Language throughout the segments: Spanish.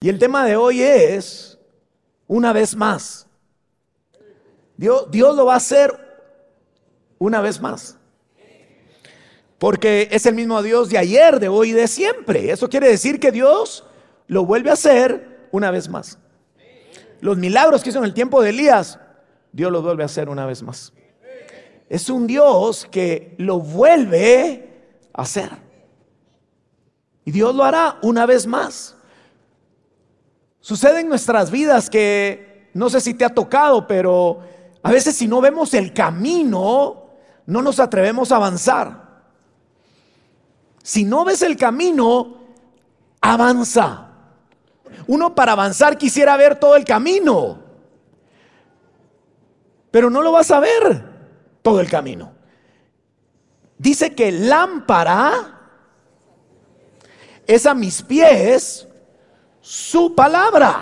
Y el tema de hoy es, una vez más, Dios, Dios lo va a hacer una vez más. Porque es el mismo Dios de ayer, de hoy y de siempre. Eso quiere decir que Dios lo vuelve a hacer una vez más. Los milagros que hizo en el tiempo de Elías, Dios los vuelve a hacer una vez más. Es un Dios que lo vuelve a hacer. Y Dios lo hará una vez más. Sucede en nuestras vidas que no sé si te ha tocado, pero a veces si no vemos el camino, no nos atrevemos a avanzar. Si no ves el camino, avanza. Uno para avanzar quisiera ver todo el camino, pero no lo vas a ver todo el camino. Dice que lámpara es a mis pies su palabra.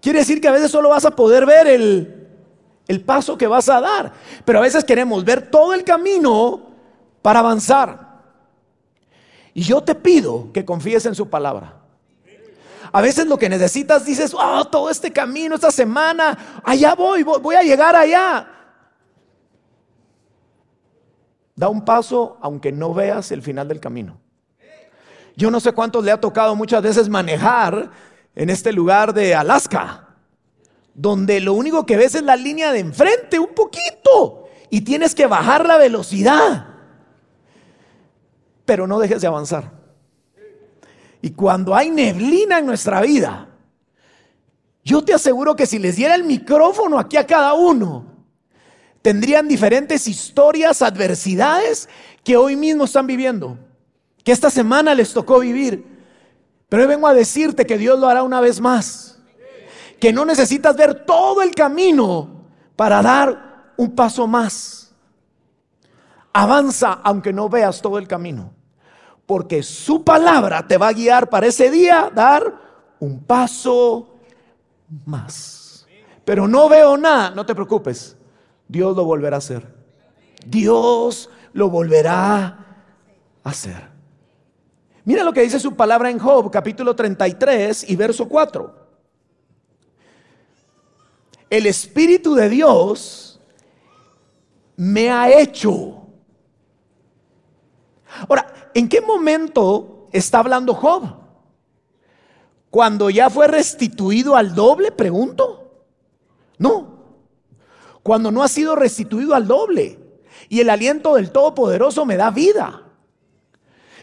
Quiere decir que a veces solo vas a poder ver el, el paso que vas a dar, pero a veces queremos ver todo el camino para avanzar. Y yo te pido que confíes en su palabra. A veces lo que necesitas dices, oh, todo este camino, esta semana, allá voy, voy a llegar allá. Da un paso aunque no veas el final del camino. Yo no sé cuántos le ha tocado muchas veces manejar en este lugar de Alaska, donde lo único que ves es la línea de enfrente, un poquito, y tienes que bajar la velocidad. Pero no dejes de avanzar. Y cuando hay neblina en nuestra vida, yo te aseguro que si les diera el micrófono aquí a cada uno, tendrían diferentes historias, adversidades que hoy mismo están viviendo que esta semana les tocó vivir. Pero hoy vengo a decirte que Dios lo hará una vez más. Que no necesitas ver todo el camino para dar un paso más. Avanza aunque no veas todo el camino. Porque su palabra te va a guiar para ese día dar un paso más. Pero no veo nada, no te preocupes. Dios lo volverá a hacer. Dios lo volverá a hacer. Mira lo que dice su palabra en Job, capítulo 33 y verso 4. El Espíritu de Dios me ha hecho. Ahora, ¿en qué momento está hablando Job? ¿Cuando ya fue restituido al doble? Pregunto. No. Cuando no ha sido restituido al doble. Y el aliento del Todopoderoso me da vida.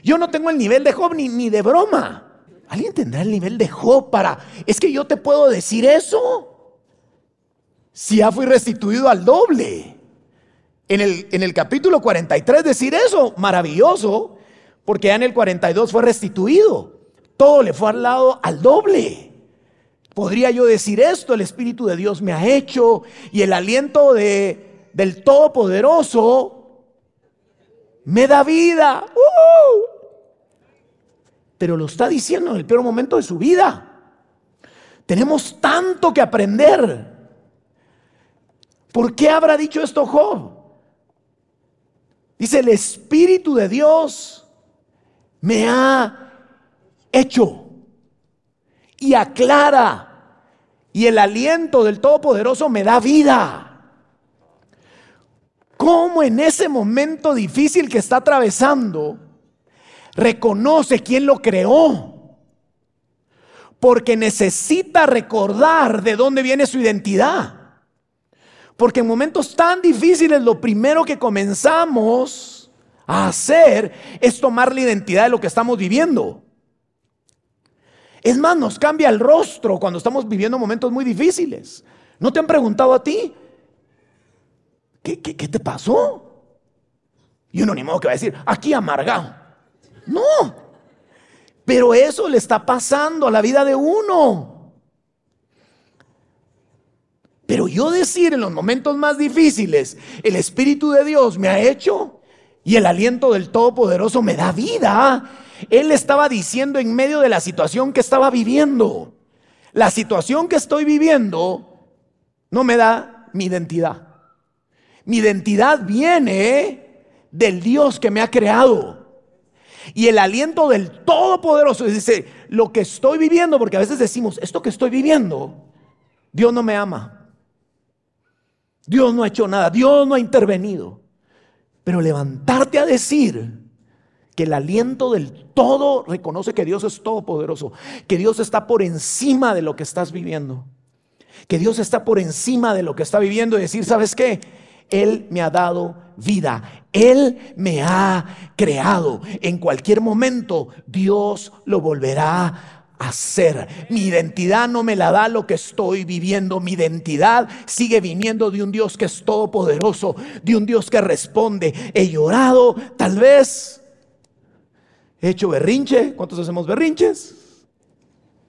Yo no tengo el nivel de Job ni, de broma. ¿Alguien tendrá el nivel de Job para... Es que yo te puedo decir eso. Si ya fui restituido al doble. En el, en el capítulo 43 decir eso, maravilloso, porque ya en el 42 fue restituido. Todo le fue al lado al doble. Podría yo decir esto, el Espíritu de Dios me ha hecho y el aliento de, del Todopoderoso me da vida. Pero lo está diciendo en el peor momento de su vida. Tenemos tanto que aprender. ¿Por qué habrá dicho esto Job? Dice, el Espíritu de Dios me ha hecho y aclara y el aliento del Todopoderoso me da vida. ¿Cómo en ese momento difícil que está atravesando, reconoce quién lo creó? Porque necesita recordar de dónde viene su identidad. Porque en momentos tan difíciles lo primero que comenzamos a hacer es tomar la identidad de lo que estamos viviendo. Es más, nos cambia el rostro cuando estamos viviendo momentos muy difíciles. ¿No te han preguntado a ti? ¿qué, te pasó? Y uno ni modo que va a decir, aquí amargado. No, pero eso le está pasando a la vida de uno. Pero yo decir en los momentos más difíciles, el Espíritu de Dios me ha hecho y el aliento del Todopoderoso me da vida. Él estaba diciendo en medio de la situación que estaba viviendo. La situación que estoy viviendo no me da mi identidad. Mi identidad viene del Dios que me ha creado. Y el aliento del Todopoderoso dice, lo que estoy viviendo, porque a veces decimos, esto que estoy viviendo, Dios no me ama. Dios no ha hecho nada, Dios no ha intervenido. Pero levantarte a decir que el aliento del todo reconoce que Dios es todopoderoso, que Dios está por encima de lo que estás viviendo, que Dios está por encima de lo que está viviendo y decir, ¿sabes qué? Él me ha dado vida, Él me ha creado. En cualquier momento Dios lo volverá hacer. Mi identidad no me la da lo que estoy viviendo. Mi identidad sigue viniendo de un Dios que es todopoderoso, de un Dios que responde. He llorado, tal vez. He hecho berrinche. ¿Cuántos hacemos berrinches?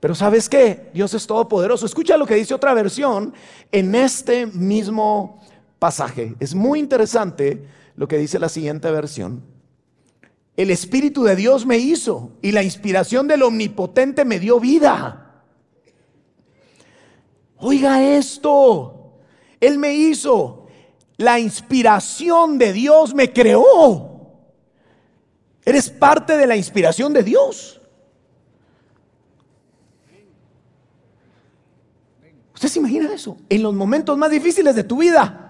Pero ¿sabes qué? Dios es todopoderoso. Escucha lo que dice otra versión en este mismo pasaje. Es muy interesante lo que dice la siguiente versión. El Espíritu de Dios me hizo y la inspiración del Omnipotente me dio vida. Oiga esto, Él me hizo, la inspiración de Dios me creó. Eres parte de la inspiración de Dios. ¿Usted se imagina eso? En los momentos más difíciles de tu vida.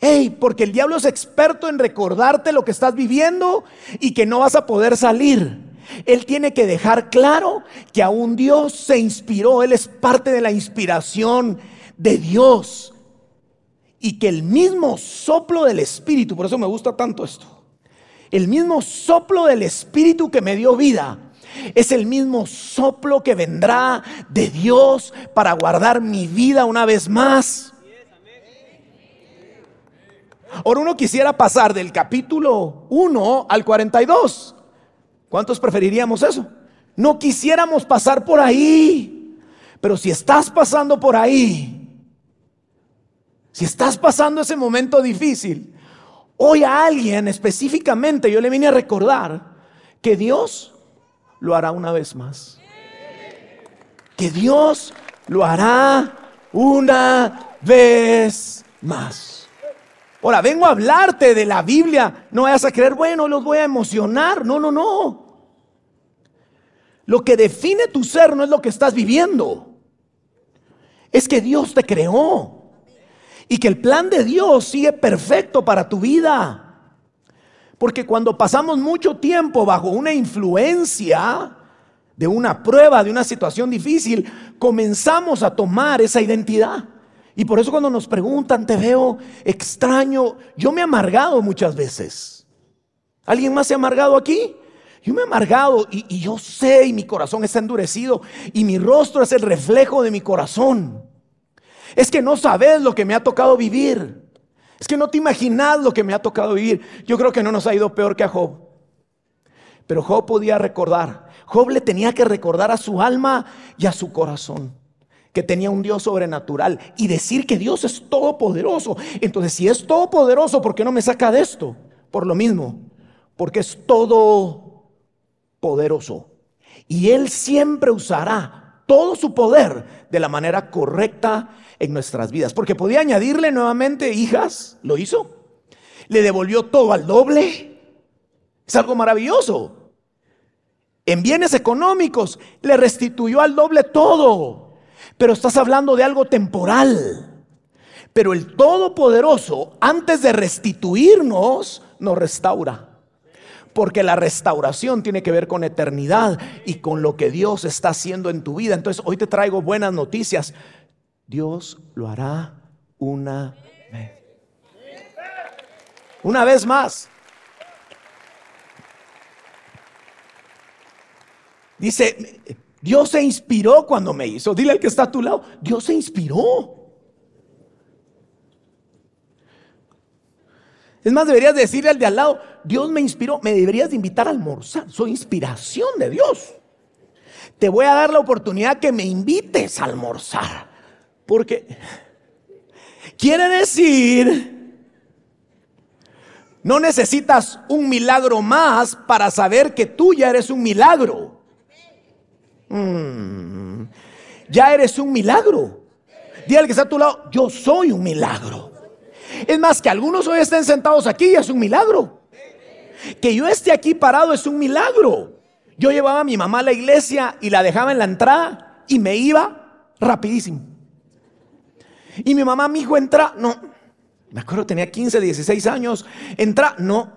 Hey, porque el diablo es experto en recordarte lo que estás viviendo y que no vas a poder salir. Él tiene que dejar claro que aún Dios se inspiró, Él es parte de la inspiración de Dios. Y que el mismo soplo del Espíritu, por eso me gusta tanto esto, el mismo soplo del Espíritu que me dio vida, es el mismo soplo que vendrá de Dios para guardar mi vida una vez más. Ahora uno quisiera pasar del capítulo 1 al 42. ¿Cuántos preferiríamos eso? No quisiéramos pasar por ahí. Pero si estás pasando por ahí, si estás pasando ese momento difícil, hoy a alguien específicamente yo le vine a recordar que Dios lo hará una vez más. Que Dios lo hará una vez más. Ahora, vengo a hablarte de la Biblia. No vayas a creer, bueno, los voy a emocionar. No, no, no. Lo que define tu ser no es lo que estás viviendo. Es que Dios te creó. Y que el plan de Dios sigue perfecto para tu vida. Porque cuando pasamos mucho tiempo bajo una influencia de una prueba, de una situación difícil, comenzamos a tomar esa identidad. Y por eso cuando nos preguntan, te veo extraño, yo me he amargado muchas veces. ¿Alguien más se ha amargado aquí? Yo me he amargado y, yo sé y mi corazón está endurecido y mi rostro es el reflejo de mi corazón. Es que no sabes lo que me ha tocado vivir. Es que no te imaginas lo que me ha tocado vivir. Yo creo que no nos ha ido peor que a Job. Pero Job podía recordar. Job le tenía que recordar a su alma y a su corazón que tenía un Dios sobrenatural y decir que Dios es todopoderoso. Entonces, si es todopoderoso, ¿por qué no me saca de esto? Por lo mismo, porque es todopoderoso. Y Él siempre usará todo su poder de la manera correcta en nuestras vidas. Porque podía añadirle nuevamente hijas, lo hizo. Le devolvió todo al doble. Es algo maravilloso. En bienes económicos le restituyó al doble todo. Pero estás hablando de algo temporal. Pero el Todopoderoso, antes de restituirnos, nos restaura. Porque la restauración tiene que ver con eternidad y con lo que Dios está haciendo en tu vida. Entonces, hoy te traigo buenas noticias. Dios lo hará una vez. Una vez más. Dice, Dios se inspiró cuando me hizo. Dile al que está a tu lado, Dios se inspiró. Es más, deberías decirle al de al lado, Dios me inspiró, me deberías de invitar a almorzar. Soy inspiración de Dios. Te voy a dar la oportunidad que me invites a almorzar. Porque quiere decir, no necesitas un milagro más para saber que tú ya eres un milagro. Mm. ya eres un milagro. Dile que está a tu lado, yo soy un milagro. Es más, que algunos hoy estén sentados aquí y es un milagro. Que yo esté aquí parado es un milagro. Yo llevaba a mi mamá a la iglesia y la dejaba en la entrada y me iba rapidísimo. Y mi mamá, mi hijo, entra, no. Me acuerdo, tenía 15, 16 años. Entra, no.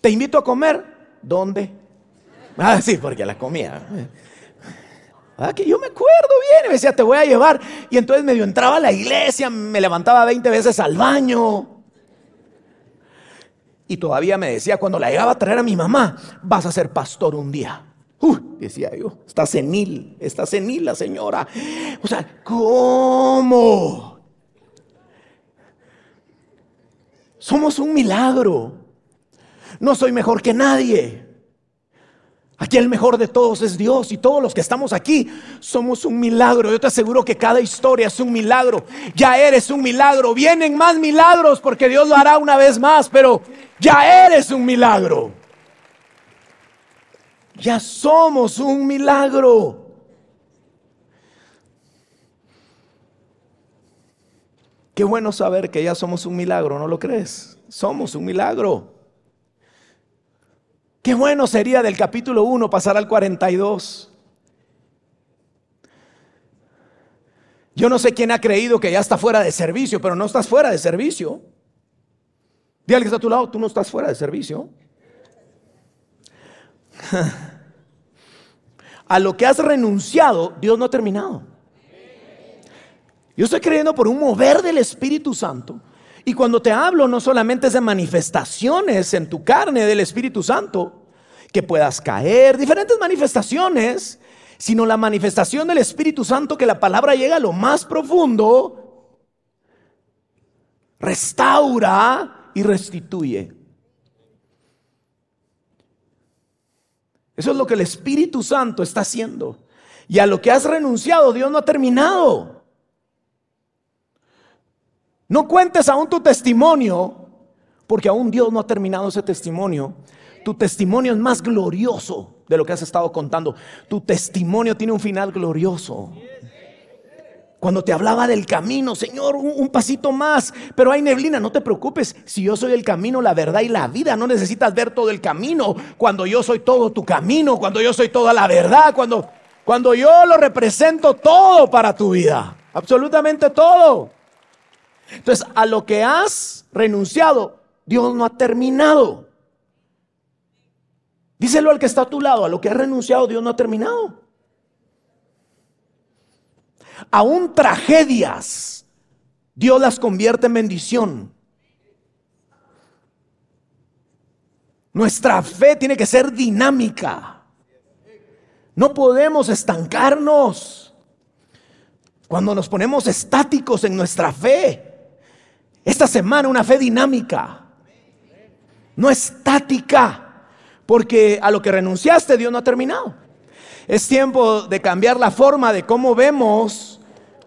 Te invito a comer. ¿Dónde? Ah, sí, porque la comía. Ah, que yo me acuerdo bien. Y me decía, te voy a llevar. Y entonces medio entraba a la iglesia, me levantaba 20 veces al baño. Y todavía me decía, cuando la llegaba a traer a mi mamá, vas a ser pastor un día. decía yo, está senil, está senil la señora. O sea, ¿cómo? Somos un milagro. No soy mejor que nadie. Aquí el mejor de todos es Dios y todos los que estamos aquí somos un milagro. Yo te aseguro que cada historia es un milagro. Ya eres un milagro. Vienen más milagros porque Dios lo hará una vez más, pero ya eres un milagro. Ya somos un milagro. Qué bueno saber que ya somos un milagro, ¿no lo crees? Somos un milagro. Qué bueno sería del capítulo 1 pasar al 42. Yo no sé quién ha creído que ya está fuera de servicio, pero no estás fuera de servicio. Al que está a tu lado, tú no estás fuera de servicio. A lo que has renunciado, Dios no ha terminado. Yo estoy creyendo por un mover del Espíritu Santo y cuando te hablo no solamente es de manifestaciones en tu carne del Espíritu Santo, que puedas caer, diferentes manifestaciones, sino la manifestación del Espíritu Santo que la palabra llega a lo más profundo, restaura y restituye. Eso es lo que el Espíritu Santo está haciendo. Y a lo que has renunciado, Dios no ha terminado. No cuentes aún tu testimonio, porque aún Dios no ha terminado ese testimonio. Tu testimonio es más glorioso de lo que has estado contando. Tu testimonio tiene un final glorioso. Cuando te hablaba del camino, Señor, un, pasito más, pero hay neblina, no te preocupes. Si yo soy el camino, la verdad y la vida, no necesitas ver todo el camino. Cuando yo soy todo tu camino, cuando yo soy toda la verdad, cuando, cuando yo lo represento todo para tu vida, absolutamente todo. Entonces, a lo que has renunciado, Dios no ha terminado. Díselo al que está a tu lado, a lo que has renunciado, Dios no ha terminado. Aún tragedias, Dios las convierte en bendición. Nuestra fe tiene que ser dinámica. No podemos estancarnos. Cuando nos ponemos estáticos en nuestra fe, esta semana una fe dinámica, no estática, porque a lo que renunciaste Dios no ha terminado. Es tiempo de cambiar la forma de cómo vemos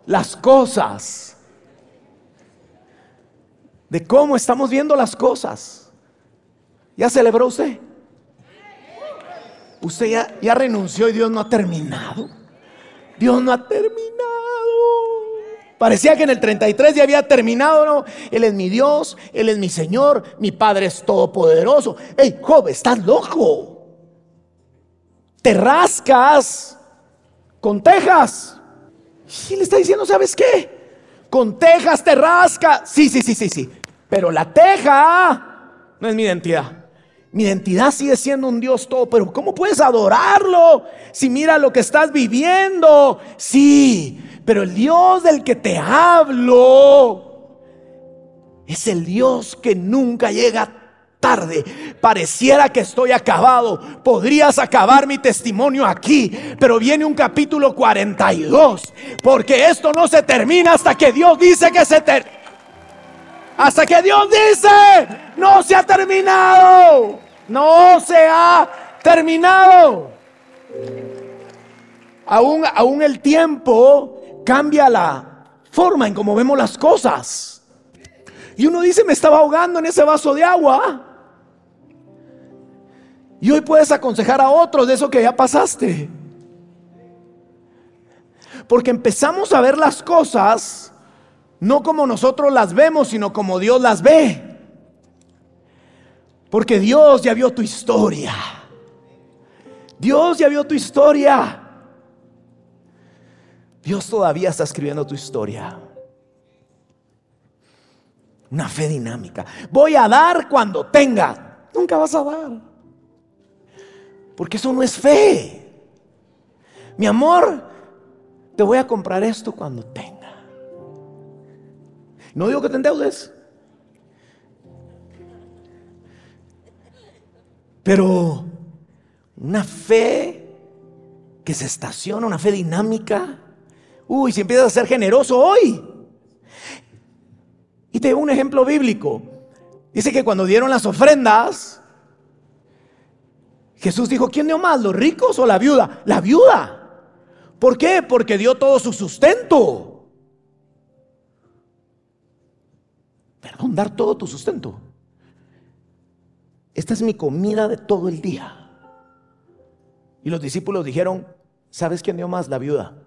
las cosas, de cómo estamos viendo las cosas. ¿Ya celebró usted? Usted ya, renunció y Dios no ha terminado. Dios no ha terminado. Parecía que en el 33 ya había terminado, ¿no? Él es mi Dios, Él es mi Señor, mi Padre es todopoderoso. Hey, Job, estás loco. Te rascas con tejas. Y le está diciendo, ¿sabes qué? Con tejas te rasca. Sí, sí, sí, sí, sí. Pero la teja no es mi identidad. Mi identidad sigue siendo un Dios todo, pero ¿cómo puedes adorarlo si mira lo que estás viviendo? Sí, pero el Dios del que te hablo es el Dios que nunca llega tarde. Pareciera que estoy acabado. Podrías acabar mi testimonio aquí, pero viene un capítulo 42, porque esto no se termina hasta que Dios dice que se termina. Hasta que Dios dice, no se ha terminado. No se ha terminado. Aún, aún el tiempo cambia la forma en cómo vemos las cosas. Y uno dice, me estaba ahogando en ese vaso de agua. Y hoy puedes aconsejar a otros de eso que ya pasaste. Porque empezamos a ver las cosas no como nosotros las vemos, sino como Dios las ve. Porque Dios ya vio tu historia. Dios ya vio tu historia. Dios todavía está escribiendo tu historia. Una fe dinámica. Voy a dar cuando tenga. Nunca vas a dar. Porque eso no es fe. Mi amor, te voy a comprar esto cuando tenga. No digo que te endeudes. Pero una fe que se estaciona, una fe dinámica. Uy, si empiezas a ser generoso hoy. Y te doy un ejemplo bíblico. Dice que cuando dieron las ofrendas, Jesús dijo, ¿quién dio más, los ricos o la viuda? La viuda. ¿Por qué? Porque dio todo su sustento. Perdón, dar todo tu sustento. Esta es mi comida de todo el día. Y los discípulos dijeron, ¿sabes quién dio más? La viuda.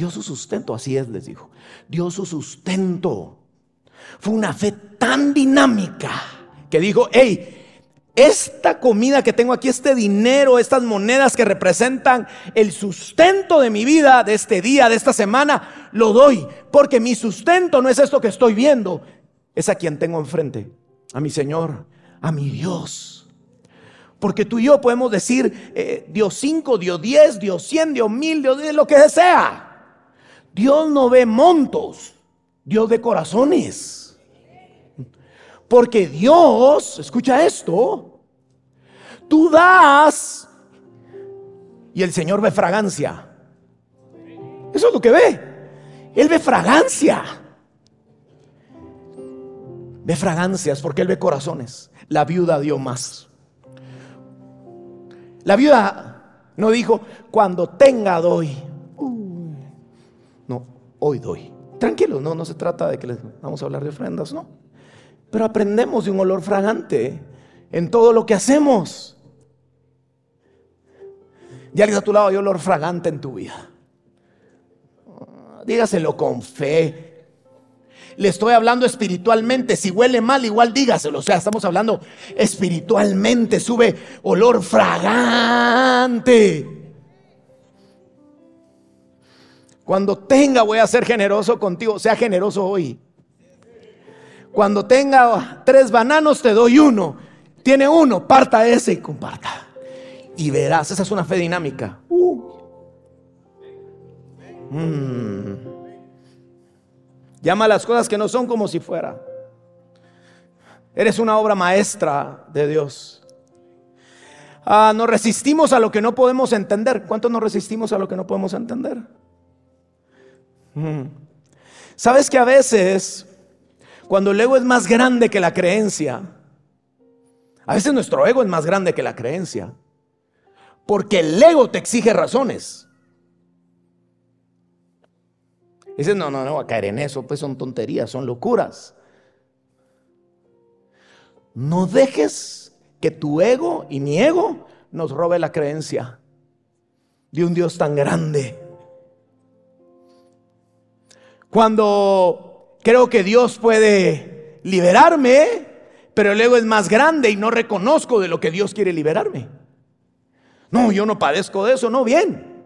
Dio su sustento, así es, les dijo. Dio su sustento. Fue una fe tan dinámica que dijo, hey, esta comida que tengo aquí, este dinero, estas monedas que representan el sustento de mi vida, de este día, de esta semana, lo doy. Porque mi sustento no es esto que estoy viendo, es a quien tengo enfrente, a mi Señor, a mi Dios. Porque tú y yo podemos decir, eh, Dios 5, Dios 10, Dios 100, Dios 1000, Dios 10, lo que sea. Dios no ve montos, Dios ve corazones. Porque Dios, escucha esto, tú das y el Señor ve fragancia. Eso es lo que ve. Él ve fragancia. Ve fragancias porque Él ve corazones. La viuda dio más. La viuda no dijo, cuando tenga doy. Hoy doy. Tranquilo, no, no se trata de que les vamos a hablar de ofrendas, no. Pero aprendemos de un olor fragante en todo lo que hacemos. Y alguien a tu lado hay olor fragante en tu vida. Dígaselo con fe. Le estoy hablando espiritualmente. Si huele mal, igual dígaselo. O sea, estamos hablando espiritualmente. Sube olor fragante. Cuando tenga, voy a ser generoso contigo. Sea generoso hoy. Cuando tenga tres bananos, te doy uno. Tiene uno, parta ese y comparta. Y verás, esa es una fe dinámica. Uh. Mm. Llama las cosas que no son como si fuera. Eres una obra maestra de Dios. Ah, nos resistimos a lo que no podemos entender. ¿Cuánto nos resistimos a lo que no podemos entender? Sabes que a veces cuando el ego es más grande que la creencia, a veces nuestro ego es más grande que la creencia, porque el ego te exige razones. Dices, no, no, no, a caer en eso, pues son tonterías, son locuras. No dejes que tu ego y mi ego nos robe la creencia de un Dios tan grande. Cuando creo que Dios puede liberarme, pero el ego es más grande y no reconozco de lo que Dios quiere liberarme. No, yo no padezco de eso, no, bien.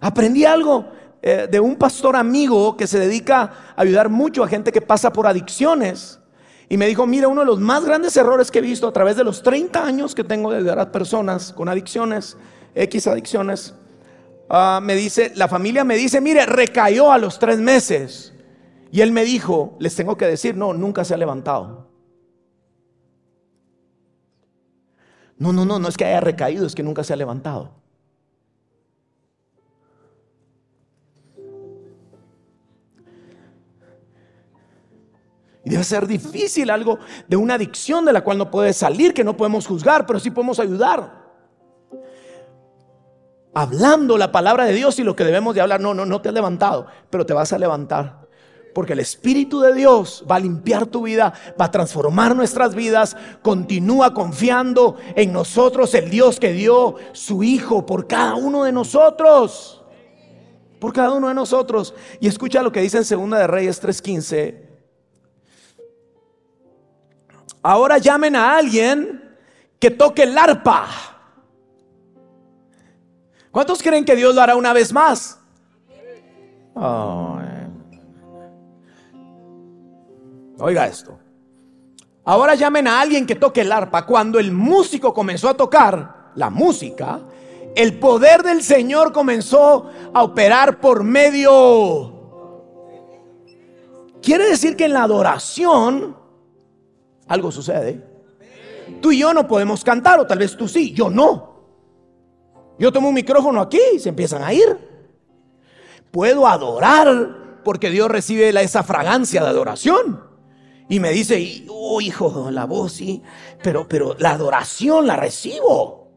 Aprendí algo eh, de un pastor amigo que se dedica a ayudar mucho a gente que pasa por adicciones. Y me dijo, mira, uno de los más grandes errores que he visto a través de los 30 años que tengo de ayudar a personas con adicciones, X adicciones, Ah, me dice, la familia me dice, mire, recayó a los tres meses. Y él me dijo, les tengo que decir, no, nunca se ha levantado. No, no, no, no es que haya recaído, es que nunca se ha levantado. Y debe ser difícil algo de una adicción de la cual no puedes salir, que no podemos juzgar, pero sí podemos ayudar hablando la palabra de Dios y lo que debemos de hablar. No, no, no te has levantado, pero te vas a levantar. Porque el Espíritu de Dios va a limpiar tu vida, va a transformar nuestras vidas. Continúa confiando en nosotros, el Dios que dio su Hijo por cada uno de nosotros. Por cada uno de nosotros. Y escucha lo que dice en Segunda de Reyes 3:15. ahora llamen a alguien que toque el arpa. ¿Cuántos creen que Dios lo hará una vez más? Oiga esto. Ahora llamen a alguien que toque el arpa. Cuando el músico comenzó a tocar la música, el poder del Señor comenzó a operar por medio... Quiere decir que en la adoración algo sucede. Tú y yo no podemos cantar, o tal vez tú sí, yo no. Yo tomo un micrófono aquí y se empiezan a ir. Puedo adorar porque Dios recibe esa fragancia de adoración. Y me dice, oh hijo, la voz sí, pero, pero la adoración la recibo.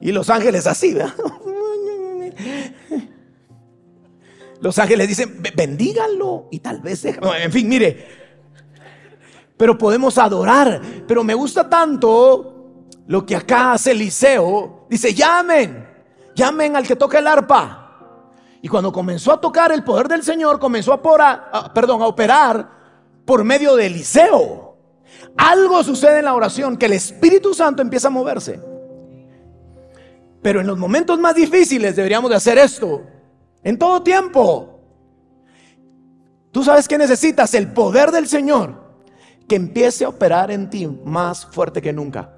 Y los ángeles así, ¿verdad? Los ángeles dicen, bendíganlo y tal vez En fin, mire, pero podemos adorar. Pero me gusta tanto lo que acá hace Eliseo. Dice, llamen, llamen al que toca el arpa. Y cuando comenzó a tocar el poder del Señor, comenzó a, perdón, a operar por medio de Eliseo. Algo sucede en la oración que el Espíritu Santo empieza a moverse. Pero en los momentos más difíciles deberíamos de hacer esto. En todo tiempo. Tú sabes que necesitas el poder del Señor que empiece a operar en ti más fuerte que nunca.